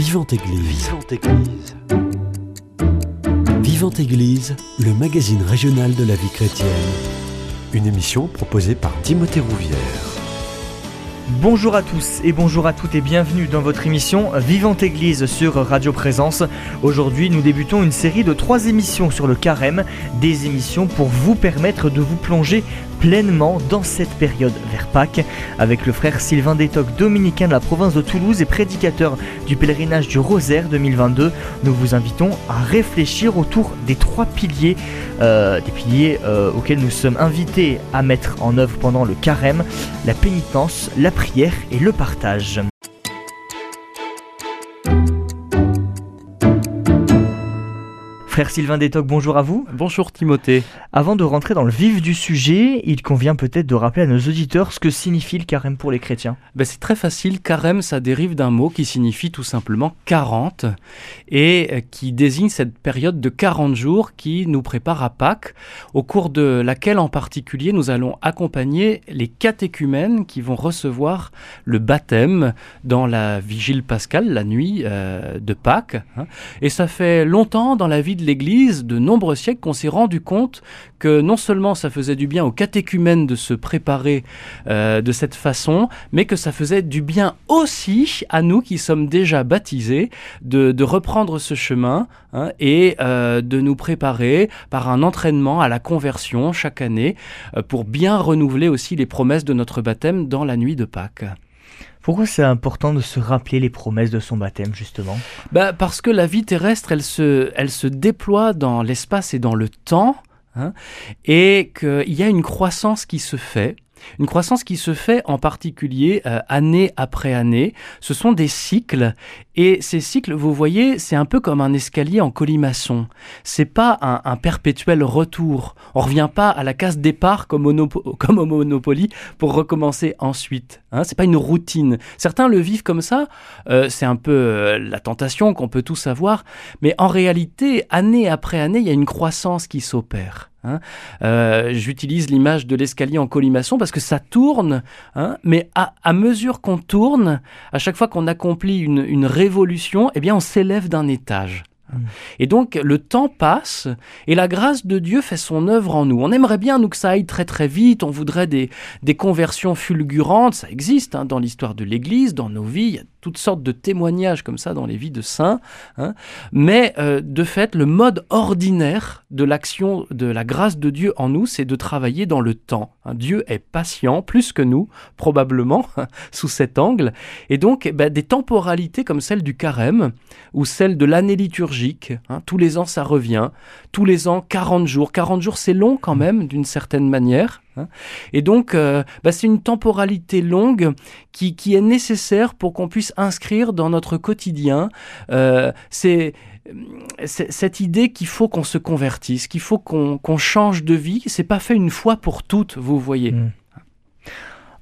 Vivante Église. Vivante Église. Vivante Église, le magazine régional de la vie chrétienne. Une émission proposée par Timothée Rouvière. Bonjour à tous et bonjour à toutes et bienvenue dans votre émission Vivante Église sur Radio Présence. Aujourd'hui, nous débutons une série de trois émissions sur le carême, des émissions pour vous permettre de vous plonger pleinement dans cette période vers Pâques avec le frère Sylvain Détoc, dominicain de la province de Toulouse et prédicateur du pèlerinage du Rosaire 2022. Nous vous invitons à réfléchir autour des trois piliers, euh, des piliers euh, auxquels nous sommes invités à mettre en œuvre pendant le carême, la pénitence, la prière et le partage. Frère Sylvain Détoc, bonjour à vous. Bonjour Timothée. Avant de rentrer dans le vif du sujet, il convient peut-être de rappeler à nos auditeurs ce que signifie le carême pour les chrétiens. Ben c'est très facile, carême ça dérive d'un mot qui signifie tout simplement 40 et euh, qui désigne cette période de 40 jours qui nous prépare à Pâques, au cours de laquelle en particulier nous allons accompagner les catéchumènes qui vont recevoir le baptême dans la vigile pascale, la nuit euh, de Pâques. Hein. Et ça fait longtemps dans la vie de l'Église, de nombreux siècles, qu'on s'est rendu compte que non seulement ça faisait du bien aux catéchumènes de se préparer euh, de cette façon, mais que ça faisait du bien aussi à nous qui sommes déjà baptisés de, reprendre ce chemin hein, et euh, de nous préparer par un entraînement à la conversion chaque année euh, pour bien renouveler aussi les promesses de notre baptême dans la nuit de Pâques. Pourquoi c'est important de se rappeler les promesses de son baptême, justement? Bah Parce que la vie terrestre, elle se, elle se déploie dans l'espace et dans le temps, hein, et qu'il y a une croissance qui se fait. Une croissance qui se fait en particulier euh, année après année. Ce sont des cycles et ces cycles, vous voyez, c'est un peu comme un escalier en colimaçon. C'est pas un, perpétuel retour. On revient pas à la case départ comme, au Monopoly pour recommencer ensuite. Hein, c'est pas une routine. Certains le vivent comme ça. Euh, c'est un peu euh, la tentation qu'on peut tous avoir. Mais en réalité, année après année, il y a une croissance qui s'opère. Hein. Euh, j'utilise l'image de l'escalier en colimaçon parce que ça tourne, hein, mais à, mesure qu'on tourne, à chaque fois qu'on accomplit une, une révolution, eh bien on s'élève d'un étage. Et donc le temps passe et la grâce de Dieu fait son œuvre en nous. On aimerait bien nous que ça aille très très vite, on voudrait des, des conversions fulgurantes, ça existe hein, dans l'histoire de l'Église, dans nos vies, toutes sortes de témoignages comme ça dans les vies de saints. Hein. Mais euh, de fait, le mode ordinaire de l'action de la grâce de Dieu en nous, c'est de travailler dans le temps. Hein. Dieu est patient, plus que nous, probablement, sous cet angle. Et donc, eh ben, des temporalités comme celle du carême ou celle de l'année liturgique, hein. tous les ans ça revient, tous les ans 40 jours. 40 jours, c'est long quand même, d'une certaine manière. Hein. Et donc, euh, bah, c'est une temporalité longue qui, est nécessaire pour qu'on puisse inscrire dans notre quotidien euh, c'est cette idée qu'il faut qu'on se convertisse, qu'il faut qu'on change de vie. C'est pas fait une fois pour toutes, vous voyez. Hmm.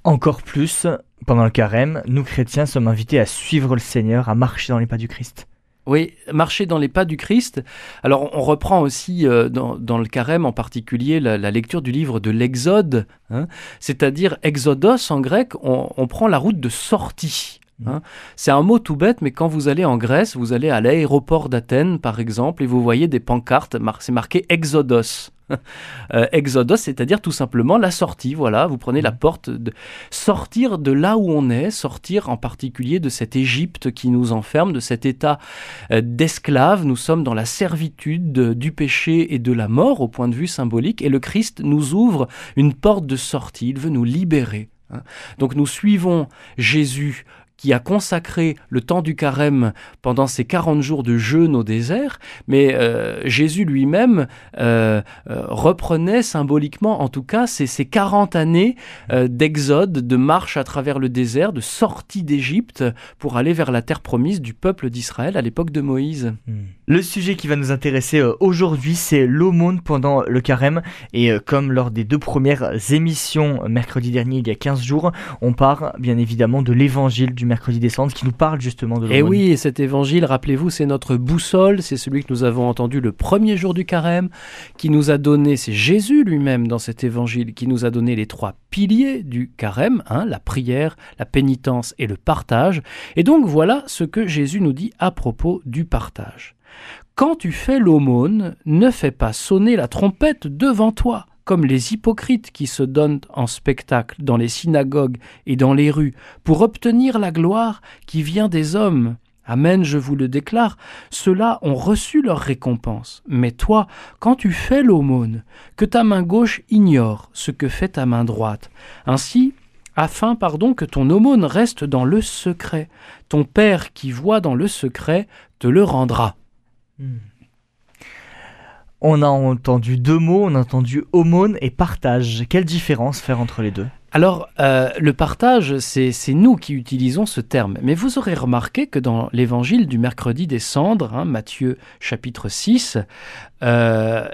Encore plus, pendant le carême, nous chrétiens sommes invités à suivre le Seigneur, à marcher dans les pas du Christ. Oui, marcher dans les pas du Christ. Alors on reprend aussi euh, dans, le carême en particulier la, lecture du livre de l'Exode, hein. c'est-à-dire Exodos en grec, on, prend la route de sortie. Hein. C'est un mot tout bête, mais quand vous allez en Grèce, vous allez à l'aéroport d'Athènes par exemple, et vous voyez des pancartes, c'est marqué Exodos. Euh, Exodos, c'est-à-dire tout simplement la sortie. Voilà, vous prenez la mmh. porte, de sortir de là où on est, sortir en particulier de cette Égypte qui nous enferme, de cet état euh, d'esclave. Nous sommes dans la servitude du péché et de la mort au point de vue symbolique, et le Christ nous ouvre une porte de sortie. Il veut nous libérer. Hein. Donc nous suivons Jésus qui a consacré le temps du carême pendant ces 40 jours de jeûne au désert, mais euh, Jésus lui-même euh, euh, reprenait symboliquement, en tout cas, ces, ces 40 années d'exode, de marche à travers le désert, de sortie d'Égypte pour aller vers la terre promise du peuple d'Israël à l'époque de Moïse. Hmm. Le sujet qui va nous intéresser aujourd'hui, c'est l'aumône pendant le carême, et comme lors des deux premières émissions mercredi dernier, il y a 15 jours, on part bien évidemment de l'évangile du mercredi des cendres qui nous parle justement de Et l'aumône. oui, et cet évangile, rappelez-vous, c'est notre boussole, c'est celui que nous avons entendu le premier jour du carême, qui nous a donné, c'est Jésus lui-même dans cet évangile, qui nous a donné les trois piliers du carême, hein, la prière, la pénitence et le partage. Et donc voilà ce que Jésus nous dit à propos du partage. Quand tu fais l'aumône, ne fais pas sonner la trompette devant toi, comme les hypocrites qui se donnent en spectacle dans les synagogues et dans les rues, pour obtenir la gloire qui vient des hommes. Amen, je vous le déclare, ceux-là ont reçu leur récompense. Mais toi, quand tu fais l'aumône, que ta main gauche ignore ce que fait ta main droite. Ainsi, afin, pardon, que ton aumône reste dans le secret. Ton Père qui voit dans le secret te le rendra. Hmm. On a entendu deux mots, on a entendu aumône et partage. Quelle différence faire entre les deux? Alors, euh, le partage, c'est nous qui utilisons ce terme. Mais vous aurez remarqué que dans l'évangile du mercredi des cendres, hein, Matthieu chapitre 6, euh,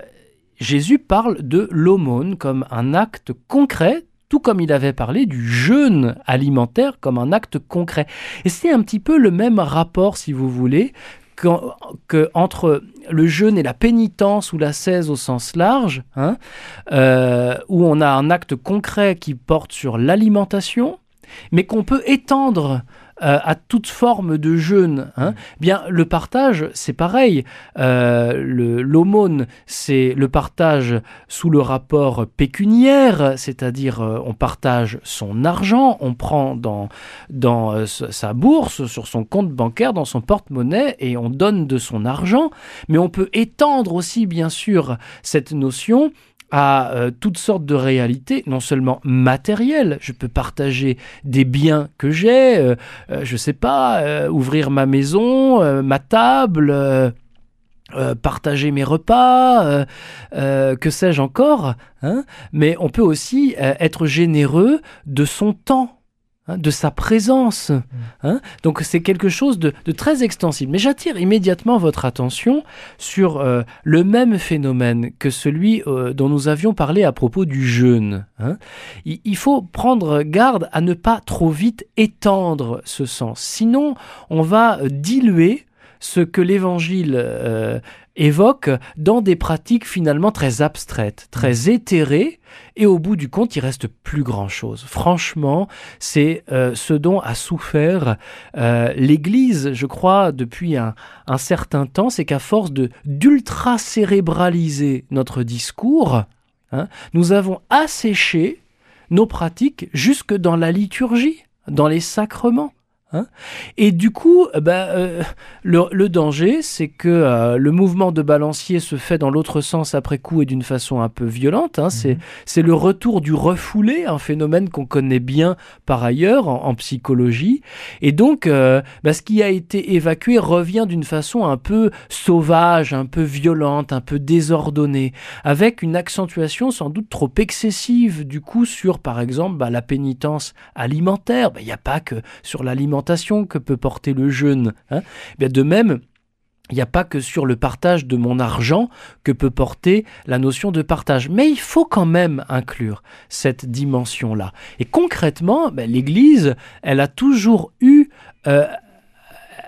Jésus parle de l'aumône comme un acte concret, tout comme il avait parlé du jeûne alimentaire comme un acte concret. Et c'est un petit peu le même rapport, si vous voulez, que entre le jeûne et la pénitence ou la cèse au sens large, hein, euh, où on a un acte concret qui porte sur l'alimentation, mais qu'on peut étendre euh, à toute forme de jeûne. hein. Bien, le partage, c'est pareil. Euh, L'aumône, c'est le partage sous le rapport pécuniaire, c'est-à-dire euh, on partage son argent, on prend dans, sa bourse, sur son compte bancaire, dans son porte-monnaie, et on donne de son argent. Mais on peut étendre aussi, bien sûr, cette notion à euh, toutes sortes de réalités, non seulement matérielles, je peux partager des biens que j'ai, euh, euh, je sais pas, euh, ouvrir ma maison, euh, ma table, partager mes repas, que sais-je encore, hein mais on peut aussi être généreux de son temps. Hein, de sa présence. hein. Donc c'est quelque chose de, de très extensible. Mais j'attire immédiatement votre attention sur euh, le même phénomène que celui euh, dont nous avions parlé à propos du jeûne. hein. Il, il faut prendre garde à ne pas trop vite étendre ce sens. Sinon, on va euh, diluer ce que l'Évangile euh, évoque dans des pratiques finalement très abstraites, très éthérées, et au bout du compte, il reste plus grand-chose. Franchement, c'est euh, ce dont a souffert euh, l'Église, je crois, depuis un, un certain temps, c'est qu'à force de d'ultra-cérébraliser notre discours, hein, nous avons asséché nos pratiques jusque dans la liturgie, dans les sacrements. Hein. Et du coup, euh, ben, euh, le, le danger, c'est que euh, le mouvement de balancier se fait dans l'autre sens après coup et d'une façon un peu violente. hein. C'est c'est le retour du refoulé, un phénomène qu'on connaît bien par ailleurs en, en psychologie. Et donc, euh, bah, ce qui a été évacué revient d'une façon un peu sauvage, un peu violente, un peu désordonnée, avec une accentuation sans doute trop excessive du coup sur, par exemple, bah, la pénitence alimentaire. Bah, Il n'y a pas que sur l'alimentation que peut porter le jeûne. hein. Bien, de même, il n'y a pas que sur le partage de mon argent que peut porter la notion de partage. Mais il faut quand même inclure cette dimension-là. Et concrètement, ben, l'Église, elle a toujours eu euh,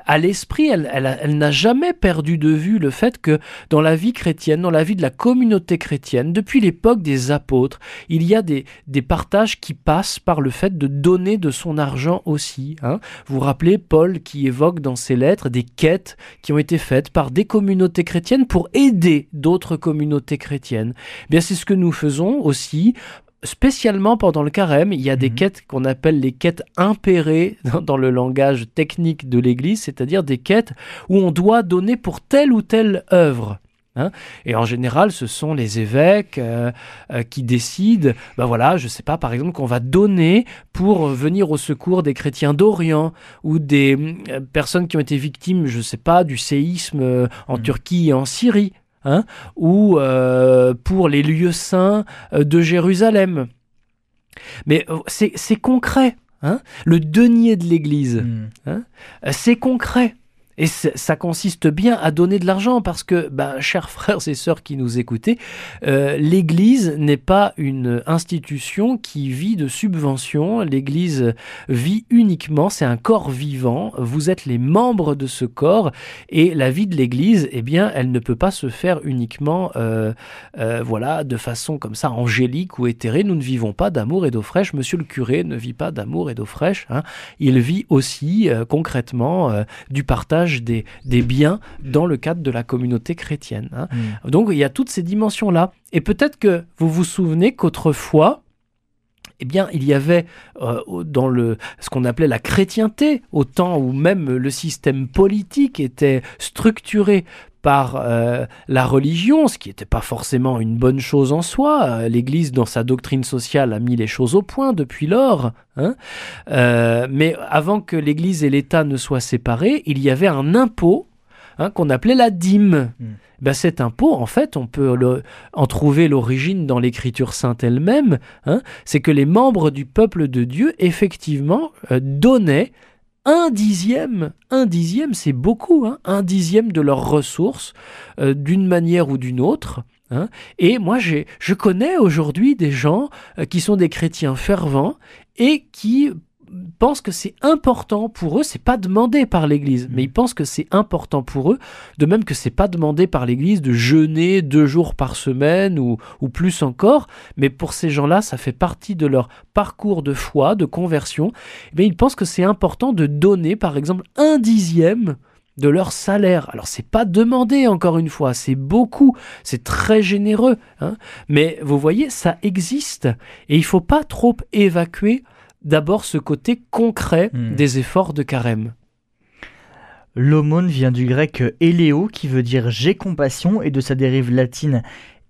à l'esprit, elle, elle elle n'a jamais perdu de vue le fait que dans la vie chrétienne, dans la vie de la communauté chrétienne, depuis l'époque des apôtres, il y a des, des partages qui passent par le fait de donner de son argent aussi. hein. Vous vous rappelez Paul qui évoque dans ses lettres des quêtes qui ont été faites par des communautés chrétiennes pour aider d'autres communautés chrétiennes. Eh Bien, c'est ce que nous faisons aussi. Spécialement pendant le carême, il y a des Mhm. quêtes qu'on appelle les quêtes impérées dans, dans le langage technique de l'Église, c'est-à-dire des quêtes où on doit donner pour telle ou telle œuvre. hein. Et en général, ce sont les évêques euh, euh, qui décident, ben voilà, je sais pas, par exemple, qu'on va donner pour venir au secours des chrétiens d'Orient ou des euh, personnes qui ont été victimes, je sais pas, du séisme en Mhm. Turquie et en Syrie, hein, ou euh, pour les lieux saints euh, de Jérusalem. Mais euh, c'est concret. hein. Le denier de l'Église, Hmm. euh, c'est concret. Et ça consiste bien à donner de l'argent parce que, ben, chers frères et sœurs qui nous écoutez, euh, l'Église n'est pas une institution qui vit de subventions. L'Église vit uniquement, c'est un corps vivant. Vous êtes les membres de ce corps et la vie de l'Église, eh bien, elle ne peut pas se faire uniquement, euh, euh, voilà, de façon comme ça angélique ou éthérée. Nous ne vivons pas d'amour et d'eau fraîche. Monsieur le curé ne vit pas d'amour et d'eau fraîche. Hein. Il vit aussi concrètement du partage des, biens dans le cadre de la communauté chrétienne. Hein. Mm. Donc il y a toutes ces dimensions-là. Et peut-être que vous vous souvenez qu'autrefois, eh bien, il y avait euh, dans le, ce qu'on appelait la chrétienté, au temps où même le système politique était structuré par euh, la religion, ce qui n'était pas forcément une bonne chose en soi. Euh, L'Église, dans sa doctrine sociale, a mis les choses au point depuis lors. Hein. Euh, mais avant que l'Église et l'État ne soient séparés, il y avait un impôt hein, qu'on appelait la dîme. Hmm. Ben, cet impôt, en fait, on peut en trouver l'origine dans l'Écriture sainte elle-même. Hein. C'est que les membres du peuple de Dieu, effectivement, donnaient un dixième, un dixième, c'est beaucoup, hein, un dixième de leurs ressources, euh, d'une manière ou d'une autre. Hein. Et moi, je connais aujourd'hui des gens euh, qui sont des chrétiens fervents et qui pensent que c'est important pour eux, c'est pas demandé par l'Église, mais ils pensent que c'est important pour eux, de même que c'est pas demandé par l'Église de jeûner deux jours par semaine ou, plus encore, mais pour ces gens-là, ça fait partie de leur parcours de foi, de conversion. Mais ils pensent que c'est important de donner, par exemple, un dixième de leur salaire. Alors c'est pas demandé encore une fois, c'est beaucoup, c'est très généreux, hein. mais vous voyez, ça existe et il faut pas trop évacuer d'abord ce côté concret hmm. des efforts de carême. L'aumône vient du grec éléo qui veut dire j'ai compassion et de sa dérive latine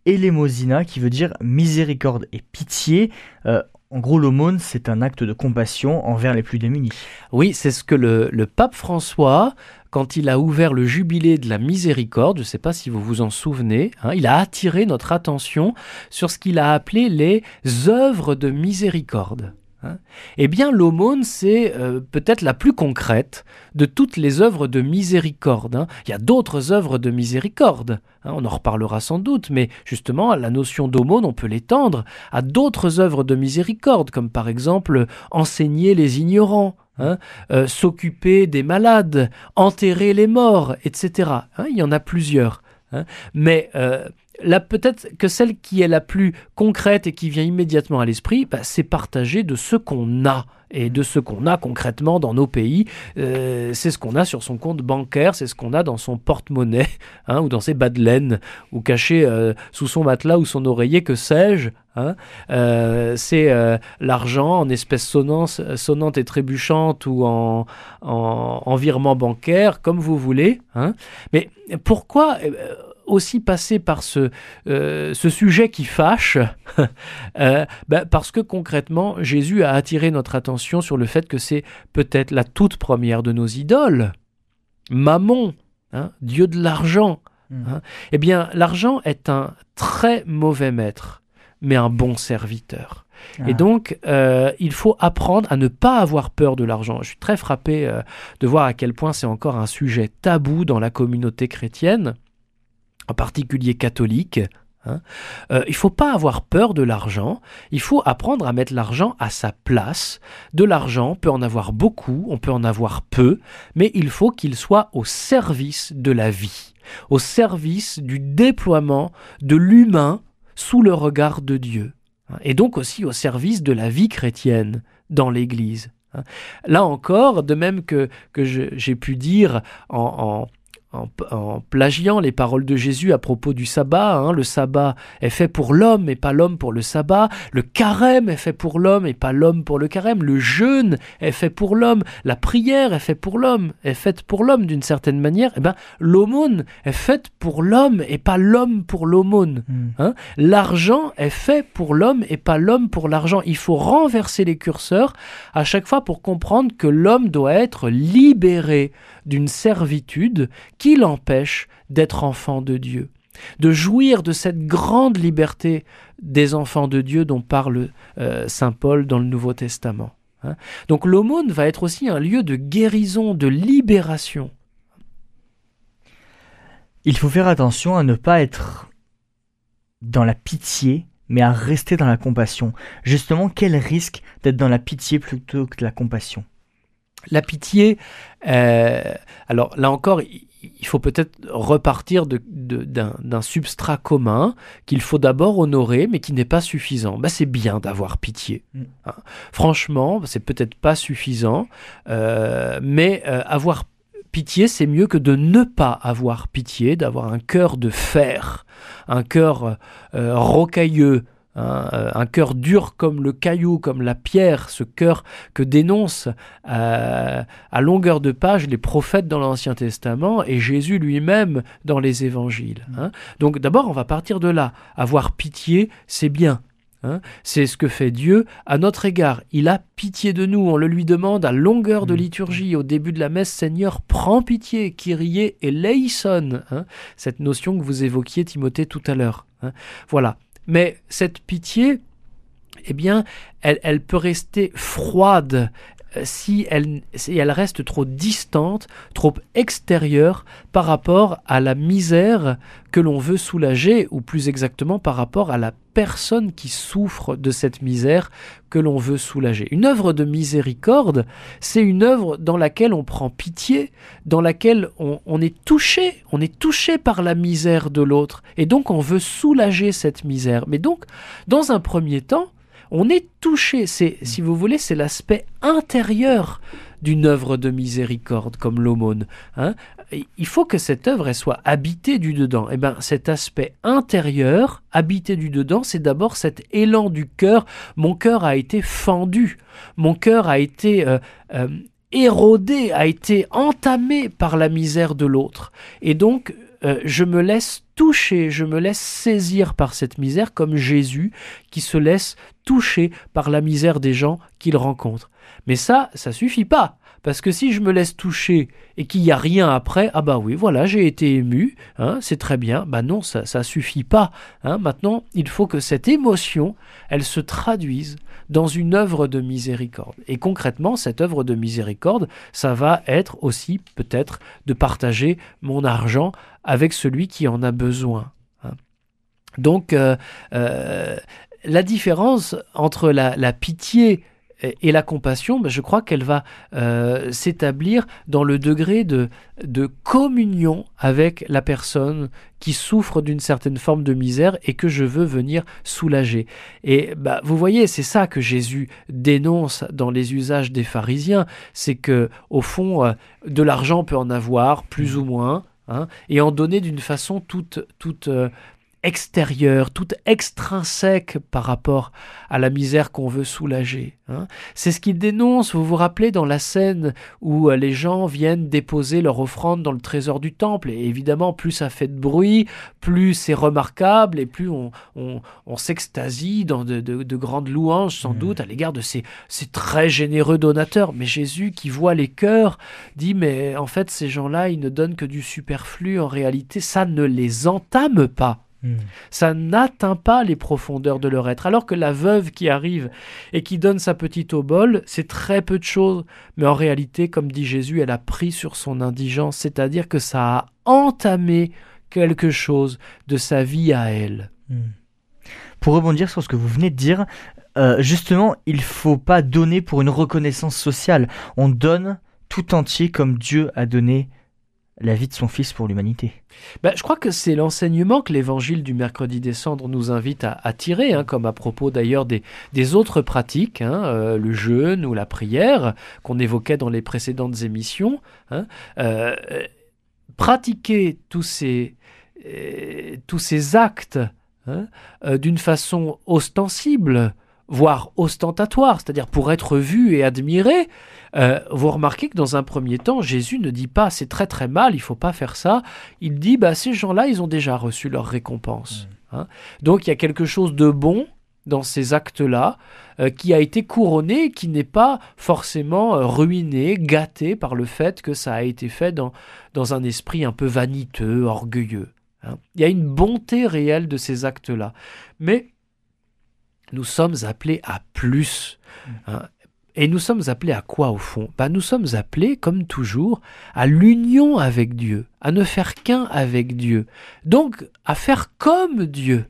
élémosina qui veut dire miséricorde et pitié. Euh, en gros, l'aumône, c'est un acte de compassion envers les plus démunis. Oui, c'est ce que le, pape François, quand il a ouvert le jubilé de la miséricorde, je ne sais pas si vous vous en souvenez, hein, il a attiré notre attention sur ce qu'il a appelé les œuvres de miséricorde. Hein. eh bien, l'aumône, c'est euh, peut-être la plus concrète de toutes les œuvres de miséricorde. Hein. Il y a d'autres œuvres de miséricorde, hein, on en reparlera sans doute, mais justement, la notion d'aumône, on peut l'étendre à d'autres œuvres de miséricorde, comme par exemple enseigner les ignorants, euh, s'occuper des malades, enterrer les morts, etc. il y en a plusieurs. Mais euh, peut-être que celle qui est la plus concrète et qui vient immédiatement à l'esprit, bah, c'est partager de ce qu'on a et de ce qu'on a concrètement dans nos pays. Euh, c'est ce qu'on a sur son compte bancaire, c'est ce qu'on a dans son porte-monnaie hein, ou dans ses bas de laine ou caché euh, sous son matelas ou son oreiller, que sais-je. Hein. Euh, c'est l'argent en espèces sonnantes, et trébuchantes ou en, en, virement bancaire, comme vous voulez. Hein. Mais pourquoi aussi passer par ce, euh, ce sujet qui fâche, euh, ben, parce que concrètement, Jésus a attiré notre attention sur le fait que c'est peut-être la toute première de nos idoles. Mammon, hein, Dieu de l'argent. Hmm. Hein. Eh bien, l'argent est un très mauvais maître, mais un bon serviteur. Et ah. donc, euh, il faut apprendre à ne pas avoir peur de l'argent. Je suis très frappé de voir à quel point c'est encore un sujet tabou dans la communauté chrétienne en particulier catholique, hein, euh, il faut pas avoir peur de l'argent, il faut apprendre à mettre l'argent à sa place. De l'argent, on peut en avoir beaucoup, on peut en avoir peu, mais il faut qu'il soit au service de la vie, au service du déploiement de l'humain sous le regard de Dieu, hein, et donc aussi au service de la vie chrétienne dans l'Église. Hein. Là encore, de même que, que j'ai pu dire en, plagiant les paroles de Jésus à propos du sabbat. Hein. Le sabbat est fait pour l'homme et pas l'homme pour le sabbat. Le carême est fait pour l'homme et pas l'homme pour le carême. Le jeûne est fait pour l'homme. La prière est faite pour l'homme, est faite pour l'homme d'une certaine manière. Eh ben, l'aumône est faite pour l'homme et pas l'homme pour l'aumône. Hmm. Hein. L'argent est fait pour l'homme et pas l'homme pour l'argent. Il faut renverser les curseurs à chaque fois pour comprendre que l'homme doit être libéré d'une servitude qui l'empêche d'être enfant de Dieu, de jouir de cette grande liberté des enfants de Dieu dont parle euh, Saint Paul dans le Nouveau Testament. Hein. Donc l'aumône va être aussi un lieu de guérison, de libération. Il faut faire attention à ne pas être dans la pitié, mais à rester dans la compassion. Justement, quel risque d'être dans la pitié plutôt que de la compassion? La pitié, euh, alors là encore, il faut peut-être repartir d'un substrat commun qu'il faut d'abord honorer, mais qui n'est pas suffisant. Ben, c'est bien d'avoir pitié. Mm. Hein. Franchement, c'est peut-être pas suffisant, euh, mais euh, avoir pitié, c'est mieux que de ne pas avoir pitié, d'avoir un cœur de fer, un cœur euh, rocailleux, Hein, euh, un cœur dur comme le caillou, comme la pierre, ce cœur que dénoncent euh, à longueur de page les prophètes dans l'Ancien Testament et Jésus lui-même dans les évangiles. Hein. Donc d'abord, on va partir de là. Avoir pitié, c'est bien. Hein. C'est ce que fait Dieu à notre égard. Il a pitié de nous. On le lui demande à longueur de mm. liturgie. Au début de la messe, Seigneur, prends pitié, Kyrie et leison. Cette notion que vous évoquiez, Timothée, tout à l'heure. Voilà. Mais cette pitié, eh bien, elle, peut rester froide si elle, si elle, reste trop distante, trop extérieure par rapport à la misère que l'on veut soulager, ou plus exactement par rapport à la personne qui souffre de cette misère que l'on veut soulager. Une œuvre de miséricorde, c'est une œuvre dans laquelle on prend pitié, dans laquelle on, est touché, on est touché par la misère de l'autre, et donc on veut soulager cette misère. Mais donc, dans un premier temps, on est touché, c'est, si vous voulez, c'est l'aspect intérieur d'une œuvre de miséricorde comme l'aumône. Hein il faut que cette œuvre soit habitée du dedans. Et eh bien, cet aspect intérieur, habité du dedans, c'est d'abord cet élan du cœur. Mon cœur a été fendu, mon cœur a été euh, euh, érodé, a été entamé par la misère de l'autre. Et donc, euh, je me laisse toucher, je me laisse saisir par cette misère comme Jésus qui se laisse toucher par la misère des gens qu'il rencontre. Mais ça, ça suffit pas. Parce que si je me laisse toucher et qu'il n'y a rien après, ah bah oui, voilà, j'ai été ému, hein, c'est très bien. Bah non, ça ne suffit pas. Hein. Maintenant, il faut que cette émotion, elle se traduise dans une œuvre de miséricorde. Et concrètement, cette œuvre de miséricorde, ça va être aussi peut-être de partager mon argent avec celui qui en a besoin. Hein. Donc, euh, euh, la différence entre la, pitié et la compassion, ben, je crois qu'elle va euh, s'établir dans le degré de, communion avec la personne qui souffre d'une certaine forme de misère et que je veux venir soulager. Et bah, vous voyez, c'est ça que Jésus dénonce dans les usages des pharisiens, c'est que au fond, euh, de l'argent peut en avoir plus ou moins, hein, et en donner d'une façon toute, toute euh, extérieure, toute extrinsèque par rapport à la misère qu'on veut soulager. Hein. C'est ce qu'il dénonce, vous vous rappelez, dans la scène où euh, les gens viennent déposer leur offrande dans le trésor du temple. Et évidemment, plus ça fait de bruit, plus c'est remarquable, et plus on, s'extasie dans de, grandes louanges, sans mmh. doute, à l'égard de ces, ces très généreux donateurs. Mais Jésus, qui voit les cœurs, dit, mais en fait, ces gens-là, ils ne donnent que du superflu. En réalité, ça ne les entame pas. Hmm. Ça n'atteint pas les profondeurs de leur être. Alors que la veuve qui arrive et qui donne sa petite obole, c'est très peu de choses. Mais en réalité, comme dit Jésus, elle a pris sur son indigence, c'est-à-dire que ça a entamé quelque chose de sa vie à elle. Hmm. Pour rebondir sur ce que vous venez de dire, euh, justement, il faut pas donner pour une reconnaissance sociale. On donne tout entier comme Dieu a donné la vie de son Fils pour l'humanité. Ben, je crois que c'est l'enseignement que l'évangile du mercredi des cendres nous invite à, tirer, hein, comme à propos d'ailleurs des, autres pratiques, hein, euh, le jeûne ou la prière, qu'on évoquait dans les précédentes émissions. Hein. Euh, pratiquer tous ces, euh, tous ces actes d'une façon ostensible, voire ostentatoire, c'est-à-dire pour être vu et admiré, euh, vous remarquez que dans un premier temps, Jésus ne dit pas c'est très très mal, il faut pas faire ça. Il dit bah ces gens-là, ils ont déjà reçu leur récompense. Mm. Hein. Donc il y a quelque chose de bon dans ces actes-là euh, qui a été couronné, qui n'est pas forcément euh, ruiné, gâté par le fait que ça a été fait dans, dans un esprit un peu vaniteux, orgueilleux. Hein. Il y a une bonté réelle de ces actes-là. Mais nous sommes appelés à plus. Mm. Hein Et nous sommes appelés à quoi au fond? Ben, Nous sommes appelés, comme toujours, à l'union avec Dieu, à ne faire qu'un avec Dieu. Donc, à faire comme Dieu.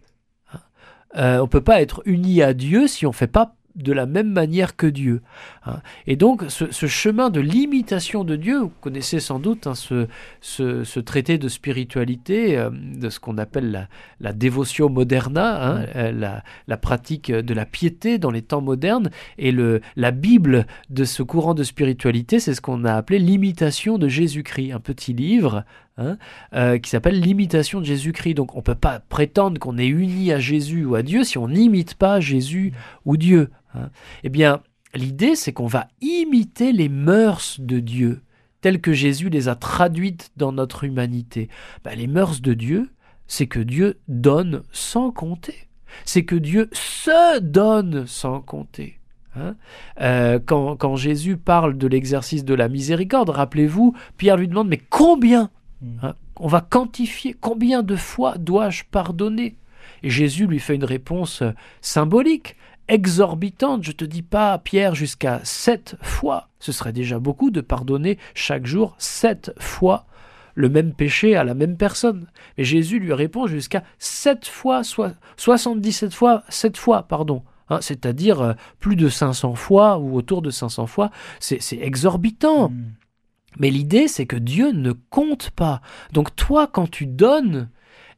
Euh, on ne peut pas être uni à Dieu si on ne fait pas de la même manière que Dieu. Hein. Et donc ce, chemin de l'imitation de Dieu, vous connaissez sans doute hein, ce, traité de spiritualité, euh, de ce qu'on appelle la, la moderna, hein, euh, la, pratique de la piété dans les temps modernes, et le, la Bible de ce courant de spiritualité, c'est ce qu'on a appelé l'imitation de Jésus-Christ, un petit livre euh, qui s'appelle l'imitation de Jésus-Christ. Donc on ne peut pas prétendre qu'on est uni à Jésus ou à Dieu si on n'imite pas Jésus ou Dieu. Hein. Eh bien, l'idée, c'est qu'on va imiter les mœurs de Dieu, telles que Jésus les a traduites dans notre humanité. Ben, les mœurs de Dieu, c'est que Dieu donne sans compter. C'est que Dieu se donne sans compter. Hein. Euh, quand, Jésus parle de l'exercice de la miséricorde, rappelez-vous, Pierre lui demande, mais combien. Hein, On va quantifier, combien de fois dois-je pardonner Et Jésus lui fait une réponse symbolique exorbitante. Je te dis pas, Pierre, jusqu'à sept fois. Ce serait déjà beaucoup de pardonner chaque jour sept fois le même péché à la même personne. Mais Jésus lui répond jusqu'à sept fois, soit 77 fois, sept fois, pardon. Hein, c'est-à-dire euh, plus de 500 fois ou autour de 500 fois. C'est exorbitant. Hmm. Mais l'idée, c'est que Dieu ne compte pas. Donc toi, quand tu donnes,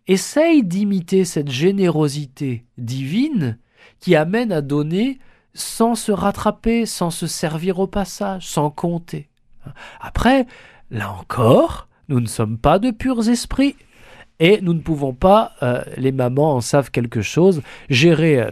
essaye d'imiter cette générosité divine qui amène à donner sans se rattraper, sans se servir au passage, sans compter. Après, là encore, nous ne sommes pas de purs esprits et nous ne pouvons pas, euh, les mamans en savent quelque chose, gérer euh,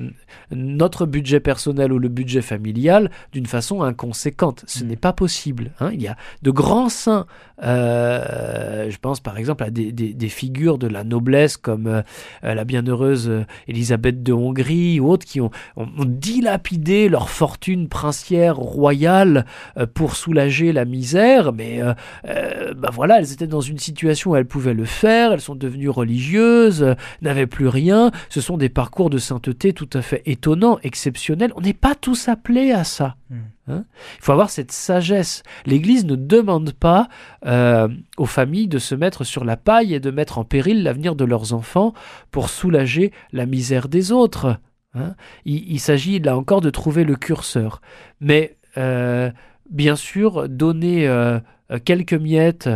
notre budget personnel ou le budget familial d'une façon inconséquente. Ce mm. n'est pas possible. Hein. Il y a de grands saints, euh, je pense par exemple à des, des, figures de la noblesse comme la bienheureuse Élisabeth de Hongrie ou autres qui ont, ont, dilapidé leur fortune princière royale pour soulager la misère, mais ben voilà, elles étaient dans une situation où elles pouvaient le faire, elles sont devenues religieuses, n'avaient plus rien. Ce sont des parcours de sainteté tout à fait étonnant, exceptionnel. On n'est pas tous appelés à ça. Hmm. Hein. Il faut avoir cette sagesse. L'Église ne demande pas euh, aux familles de se mettre sur la paille et de mettre en péril l'avenir de leurs enfants pour soulager la misère des autres. Hein. Il, s'agit là encore de trouver le curseur. Mais euh, bien sûr, donner euh, quelques miettes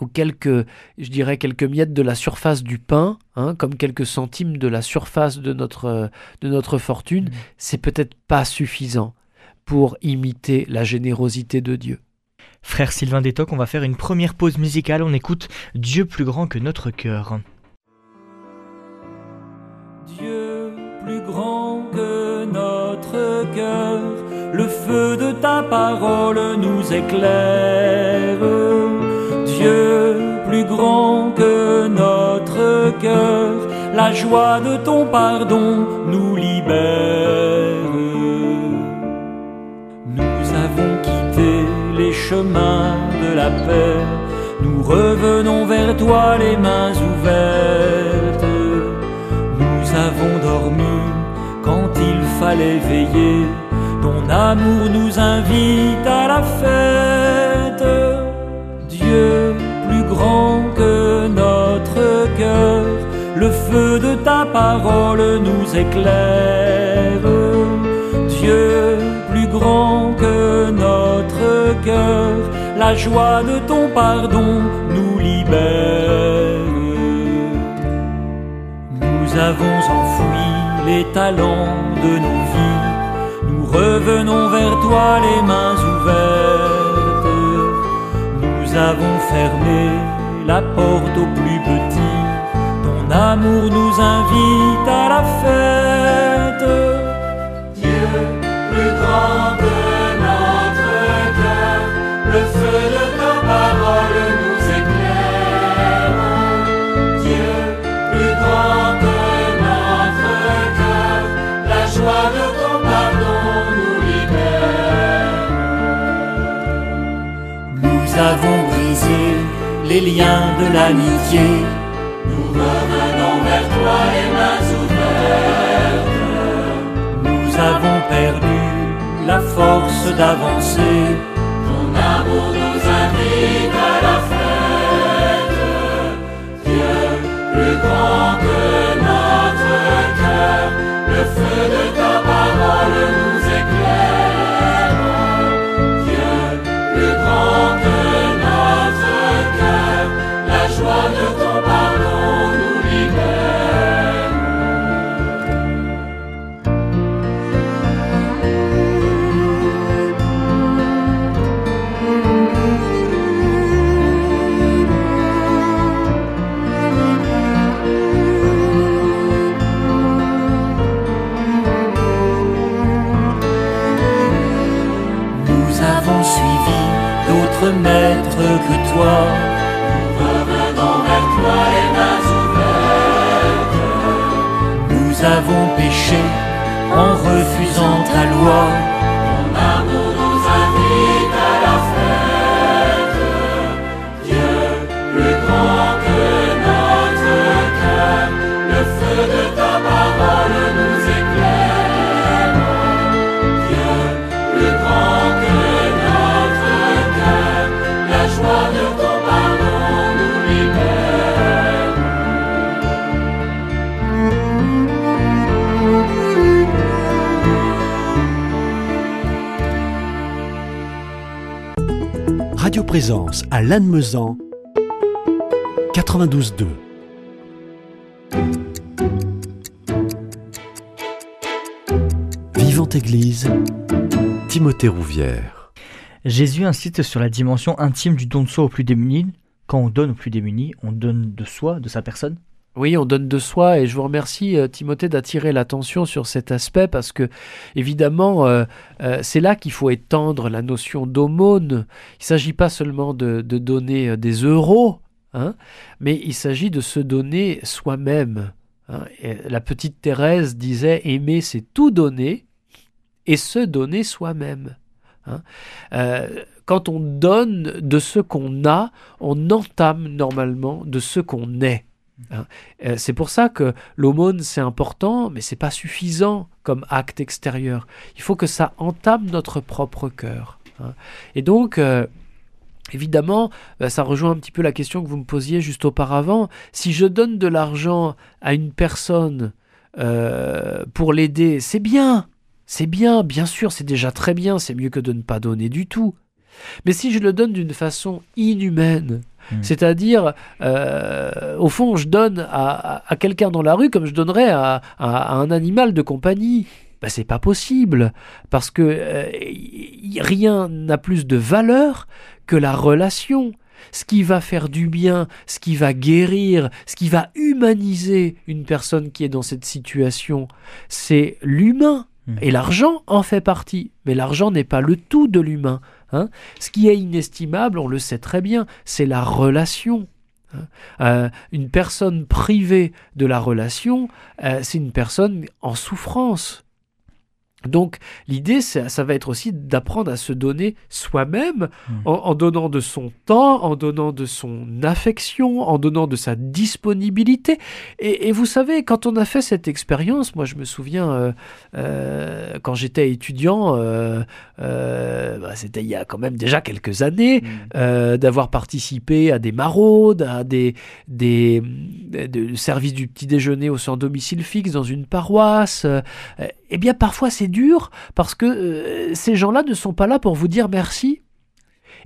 ou quelques, je dirais, quelques miettes de la surface du pain, hein, comme quelques centimes de la surface de notre, de notre fortune, mmh. c'est peut-être pas suffisant pour imiter la générosité de Dieu. Frère Sylvain Détoc, on va faire une première pause musicale, on écoute Dieu plus grand que notre cœur. Dieu plus grand que notre cœur, le feu de ta parole nous éclaire Plus grand que notre cœur, la joie de ton pardon nous libère. Nous avons quitté les chemins de la paix, nous revenons vers toi les mains ouvertes. Nous avons dormi quand il fallait veiller, ton amour nous invite à la fête. Grand que notre cœur, le feu de ta parole nous éclaire. Dieu plus grand que notre cœur, la joie de ton pardon nous libère. Nous avons enfoui les talents de nos vies, nous revenons vers toi les mains ouvertes nous avons fermé la porte au plus petit. Ton amour nous invite à la fête. Dieu, plus grand que notre cœur, le feu de ta parole nous éclaire. Dieu, plus grand que notre cœur, la joie de ton pardon nous libère. Nous avons les liens de l'amitié. Nous revenons vers toi les mains ouvertes. Nous avons perdu la force d'avancer. Que toi. Revenons vers toi les mains ouvertes. Nous avons péché en refusant ta loi. Présence à Lannemezan 92.2. Vivante Église, Timothée Rouvière. Jésus insiste sur la dimension intime du don de soi aux plus démunis. Quand on donne aux plus démunis, on donne de soi, de sa personne. Oui, on donne de soi et je vous remercie euh, Timothée d'attirer l'attention sur cet aspect parce que évidemment euh, euh, c'est là qu'il faut étendre la notion d'aumône. Il ne s'agit pas seulement de, donner des euros, hein, mais il s'agit de se donner soi-même. hein. La petite Thérèse disait aimer c'est tout donner et se donner soi-même. hein. Quand on donne de ce qu'on a, on entame normalement de ce qu'on est. hein. Euh, c'est pour ça que l'aumône c'est important, mais c'est pas suffisant comme acte extérieur. Il faut que ça entame notre propre cœur. hein. Et donc, euh, évidemment, euh, ça rejoint un petit peu la question que vous me posiez juste auparavant. Si je donne de l'argent à une personne pour l'aider, c'est bien. C'est bien, bien sûr, c'est déjà très bien, c'est mieux que de ne pas donner du tout. Mais si je le donne d'une façon inhumaine, Mm. c'est-à-dire, euh, au fond, je donne à, à- à quelqu'un dans la rue comme je donnerais à, un animal de compagnie. Ben, c'est pas possible parce que euh, rien n'a plus de valeur que la relation. Ce qui va faire du bien, ce qui va guérir, ce qui va humaniser une personne qui est dans cette situation, c'est l'humain. Mhm. Et l'argent en fait partie. Mais l'argent n'est pas le tout de l'humain. Hein. Ce qui est inestimable, on le sait très bien, c'est la relation. hein. Euh, une personne privée de la relation, euh, c'est une personne en souffrance. Donc l'idée, ça, ça va être aussi d'apprendre à se donner soi-même Mm. en, en donnant de son temps, en donnant de son affection, en donnant de sa disponibilité. Et, et vous savez, quand on a fait cette expérience, moi je me souviens euh, euh, quand j'étais étudiant, euh, bah, c'était il y a quand même déjà quelques années, euh, d'avoir participé à des maraudes, à des, des, des services du petit déjeuner au sans domicile fixe dans une paroisse. Eh bien, parfois c'est dur parce que euh, ces gens-là ne sont pas là pour vous dire merci.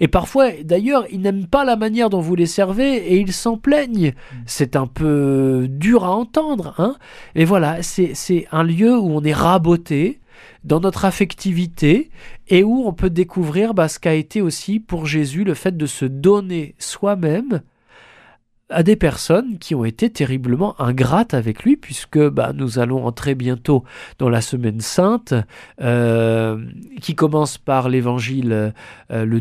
Et parfois, d'ailleurs, ils n'aiment pas la manière dont vous les servez et ils s'en plaignent. C'est un peu dur à entendre. Hein et voilà, c'est c'est un lieu où on est raboté dans notre affectivité et où on peut découvrir bah, ce qu'a été aussi pour Jésus le fait de se donner soi-même à des personnes qui ont été terriblement ingrates avec lui, puisque bah, nous allons entrer bientôt dans la semaine sainte, euh, qui commence par l'évangile euh, euh,